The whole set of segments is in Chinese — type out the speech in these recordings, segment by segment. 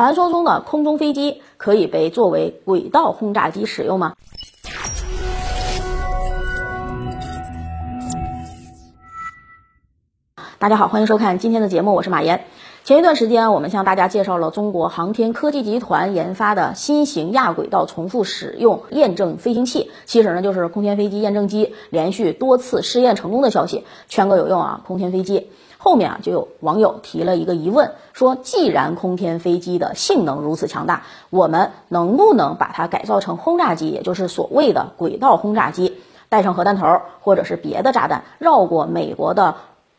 传说中的空中飞机可以被作为轨道轰炸机使用吗？大家好，欢迎收看今天的节目，我是马岩。前一段时间，我们向大家介绍了中国航天科技集团研发的新型亚轨道重复使用验证飞行器，其实呢就是空天飞机验证机，连续多次试验成功的消息，全国有用啊！空天飞机后面啊就有网友提了一个疑问，说既然空天飞机的性能如此强大，我们能不能把它改造成轰炸机，也就是所谓的轨道轰炸机，带上核弹头或者是别的炸弹，绕过美国的？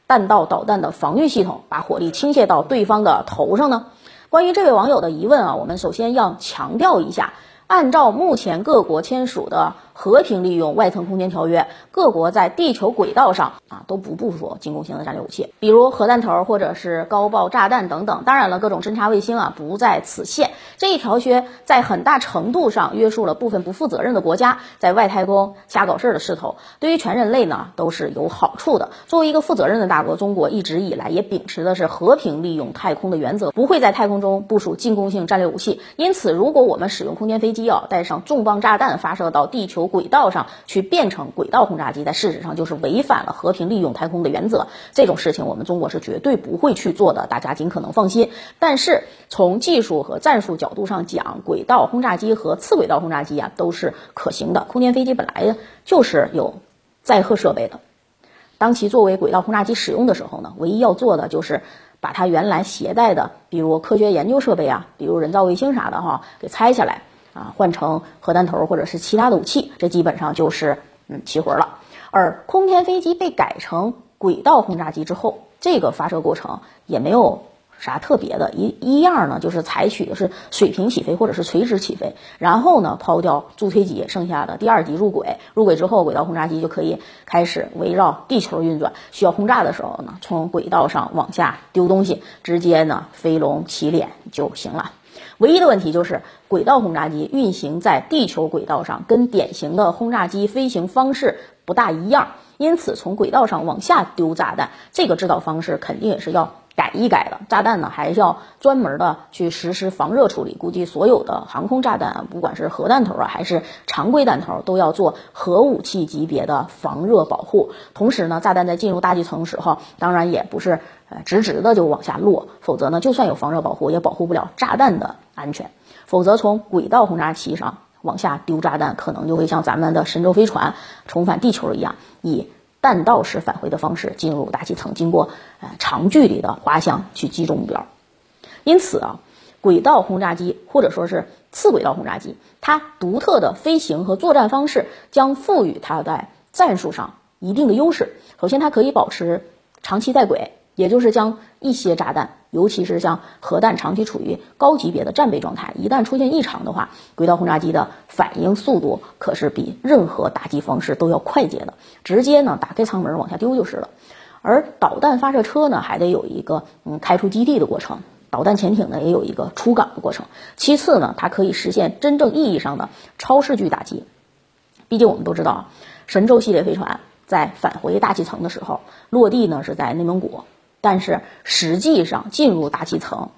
弹道导弹的防御系统，把火力倾泻到对方的头上呢？关于这位网友的疑问啊，我们首先要强调一下，按照目前各国签署的。和平利用外层空间条约，各国在地球轨道上啊都不部署进攻型的战略武器，比如核弹头或者是高爆炸弹等等。当然了，各种侦察卫星啊不在此限。这一条约在很大程度上约束了部分不负责任的国家在外太空瞎搞事儿的势头，对于全人类呢都是有好处的。作为一个负责任的大国，中国一直以来也秉持的是和平利用太空的原则，不会在太空中部署进攻性战略武器。因此，如果我们使用空间飞机啊带上重磅炸弹发射到地球。轨道上去变成轨道轰炸机，在事实上就是违反了和平利用太空的原则。这种事情我们中国是绝对不会去做的，大家尽可能放心。但是从技术和战术角度上讲，轨道轰炸机和次轨道轰炸机啊都是可行的。空间飞机本来就是有载荷设备的，当其作为轨道轰炸机使用的时候呢，唯一要做的就是把它原来携带的，比如科学研究设备啊，比如人造卫星啥的哈，给拆下来。啊，换成核弹头或者是其他的武器，这基本上就是嗯齐活了。而空天飞机被改成轨道轰炸机之后，这个发射过程也没有啥特别的，一一样呢，就是采取的是水平起飞或者是垂直起飞，然后呢抛掉助推机，剩下的第二级入轨，入轨之后，轨道轰炸机就可以开始围绕地球运转。需要轰炸的时候呢，从轨道上往下丢东西，直接呢飞龙起脸就行了。唯一的问题就是，轨道轰炸机运行在地球轨道上，跟典型的轰炸机飞行方式不大一样，因此从轨道上往下丢炸弹，这个制导方式肯定也是要。改一改了炸弹呢，还是要专门的去实施防热处理。估计所有的航空炸弹，不管是核弹头啊，还是常规弹头，都要做核武器级别的防热保护。同时呢，炸弹在进入大气层的时候，当然也不是呃直直的就往下落，否则呢，就算有防热保护，也保护不了炸弹的安全。否则从轨道轰炸器上往下丢炸弹，可能就会像咱们的神舟飞船重返地球一样，以。弹道式返回的方式进入大气层，经过呃长距离的滑翔去击中目标。因此啊，轨道轰炸机或者说是次轨道轰炸机，它独特的飞行和作战方式将赋予它在战术上一定的优势。首先，它可以保持长期在轨。也就是将一些炸弹，尤其是像核弹，长期处于高级别的战备状态，一旦出现异常的话，轨道轰炸机的反应速度可是比任何打击方式都要快捷的，直接呢打开舱门往下丢就是了。而导弹发射车呢，还得有一个嗯开出基地的过程，导弹潜艇呢也有一个出港的过程。其次呢，它可以实现真正意义上的超视距打击。毕竟我们都知道啊，神舟系列飞船在返回大气层的时候，落地呢是在内蒙古。但是实际上进入大气层，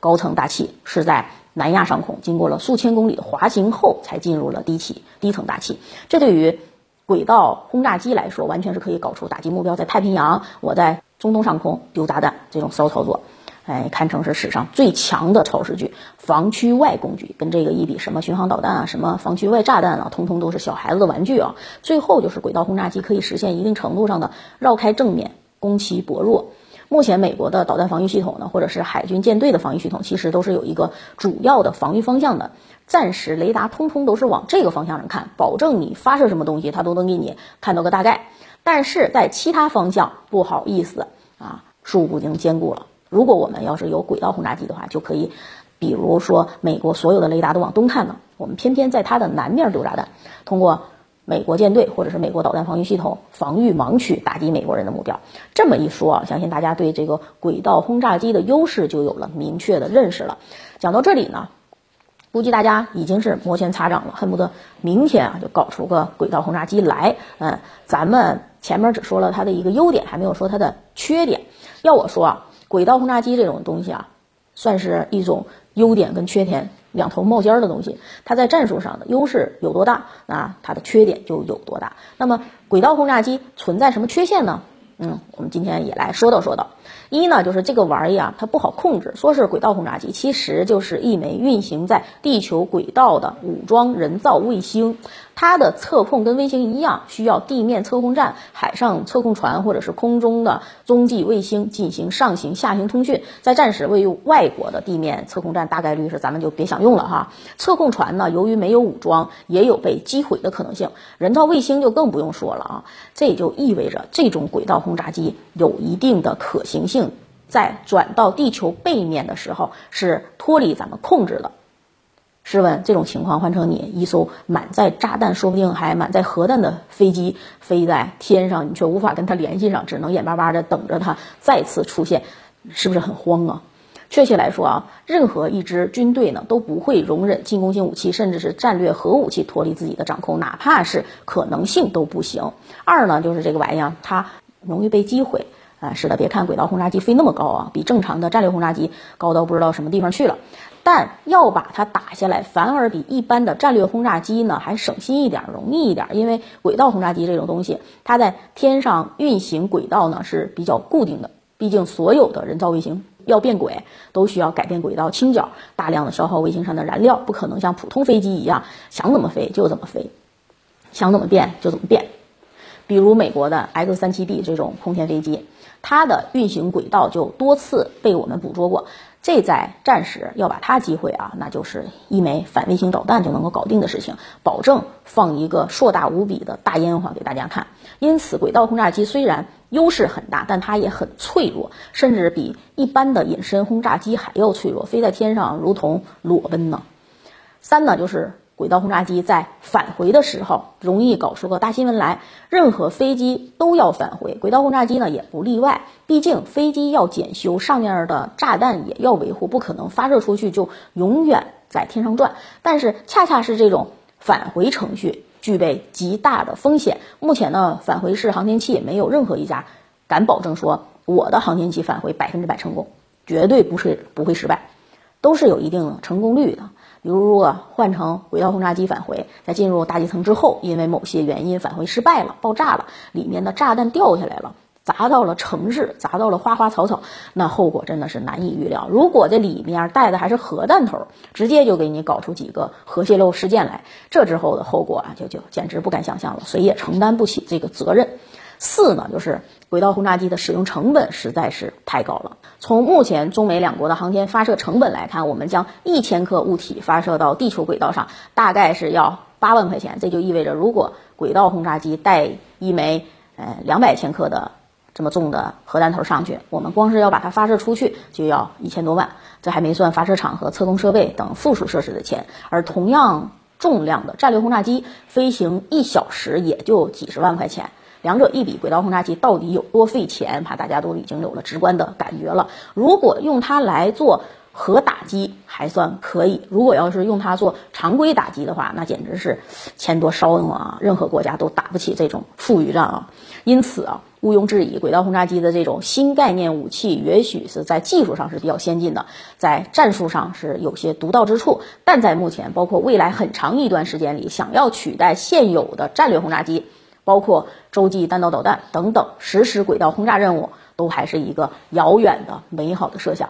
高层大气是在南亚上空，经过了数千公里滑行后才进入了低气低层大气。这对于轨道轰炸机来说，完全是可以搞出打击目标在太平洋，我在中东上空丢炸弹这种骚操作，哎，堪称是史上最强的超视距防区外工具。跟这个一比，什么巡航导弹啊，什么防区外炸弹啊，通通都是小孩子的玩具啊。最后就是轨道轰炸机可以实现一定程度上的绕开正面，攻其薄弱。目前美国的导弹防御系统呢，或者是海军舰队的防御系统，其实都是有一个主要的防御方向的。暂时雷达通通都是往这个方向上看，保证你发射什么东西，它都能给你看到个大概。但是在其他方向，不好意思啊，数不经兼顾了。如果我们要是有轨道轰炸机的话，就可以，比如说美国所有的雷达都往东看呢，我们偏偏在它的南面丢炸弹，通过。美国舰队或者是美国导弹防御系统防御盲区打击美国人的目标，这么一说啊，相信大家对这个轨道轰炸机的优势就有了明确的认识了。讲到这里呢，估计大家已经是摩拳擦掌了，恨不得明天啊就搞出个轨道轰炸机来。嗯，咱们前面只说了它的一个优点，还没有说它的缺点。要我说啊，轨道轰炸机这种东西啊，算是一种优点跟缺点两头冒尖的东西，它在战术上的优势有多大，那它的缺点就有多大。那么轨道轰炸机存在什么缺陷呢？嗯，我们今天也来说道说道。一呢，就是这个玩意儿啊，它不好控制。说是轨道轰炸机，其实就是一枚运行在地球轨道的武装人造卫星。它的测控跟卫星一样，需要地面测控站、海上测控船或者是空中的踪迹卫星进行上行下行通讯。在战时，位于外国的地面测控站大概率是咱们就别想用了哈。测控船呢，由于没有武装，也有被击毁的可能性。人造卫星就更不用说了啊。这也就意味着这种轨道轰炸机有一定的可行性，在转到地球背面的时候是脱离咱们控制的。试问这种情况换成你一艘满载炸弹，说不定还满载核弹的飞机飞在天上，你却无法跟它联系上，只能眼巴巴的等着它再次出现，是不是很慌啊？确切来说啊，任何一支军队呢都不会容忍进攻性武器，甚至是战略核武器脱离自己的掌控，哪怕是可能性都不行。二呢，就是这个玩意儿它容易被击毁啊。是的，别看轨道轰炸机飞那么高啊，比正常的战略轰炸机高到不知道什么地方去了。但要把它打下来，反而比一般的战略轰炸机呢还省心一点，容易一点。因为轨道轰炸机这种东西，它在天上运行轨道呢是比较固定的。毕竟所有的人造卫星要变轨，都需要改变轨道倾角，大量的消耗卫星上的燃料，不可能像普通飞机一样想怎么飞就怎么飞，想怎么变就怎么变。比如美国的 X 三七 B 这种空天飞机，它的运行轨道就多次被我们捕捉过。这在战时要把它击毁啊，那就是一枚反卫星导弹就能够搞定的事情，保证放一个硕大无比的大烟花给大家看。因此，轨道轰炸机虽然优势很大，但它也很脆弱，甚至比一般的隐身轰炸机还要脆弱，飞在天上如同裸奔呢。三呢，就是。轨道轰炸机在返回的时候容易搞出个大新闻来，任何飞机都要返回，轨道轰炸机呢也不例外。毕竟飞机要检修，上面的炸弹也要维护，不可能发射出去就永远在天上转。但是恰恰是这种返回程序具备极大的风险。目前呢，返回式航天器没有任何一家敢保证说我的航天器返回百分之百成功，绝对不是不会失败，都是有一定成功率的。比如，如果换成轨道轰炸机返回，在进入大气层之后，因为某些原因返回失败了，爆炸了，里面的炸弹掉下来了，砸到了城市，砸到了花花草草，那后果真的是难以预料。如果这里面带的还是核弹头，直接就给你搞出几个核泄漏事件来，这之后的后果啊，就就简直不敢想象了，谁也承担不起这个责任。四呢，就是轨道轰炸机的使用成本实在是太高了。从目前中美两国的航天发射成本来看，我们将一千克物体发射到地球轨道上，大概是要八万块钱。这就意味着，如果轨道轰炸机带一枚呃两百千克的这么重的核弹头上去，我们光是要把它发射出去就要一千多万，这还没算发射场和测控设备等附属设施的钱。而同样重量的战略轰炸机飞行一小时也就几十万块钱。两者一比，轨道轰炸机到底有多费钱？怕大家都已经有了直观的感觉了。如果用它来做核打击还算可以，如果要是用它做常规打击的话，那简直是钱多烧用啊！任何国家都打不起这种富裕战啊！因此啊，毋庸置疑，轨道轰炸机的这种新概念武器，也许是在技术上是比较先进的，在战术上是有些独到之处。但在目前，包括未来很长一段时间里，想要取代现有的战略轰炸机。包括洲际弹道导弹等等实施轨道轰炸任务，都还是一个遥远的美好的设想。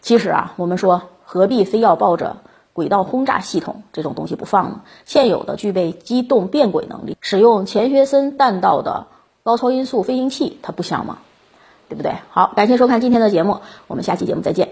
其实啊，我们说何必非要抱着轨道轰炸系统这种东西不放呢？现有的具备机动变轨能力、使用钱学森弹道的高超音速飞行器，它不香吗？对不对？好，感谢收看今天的节目，我们下期节目再见。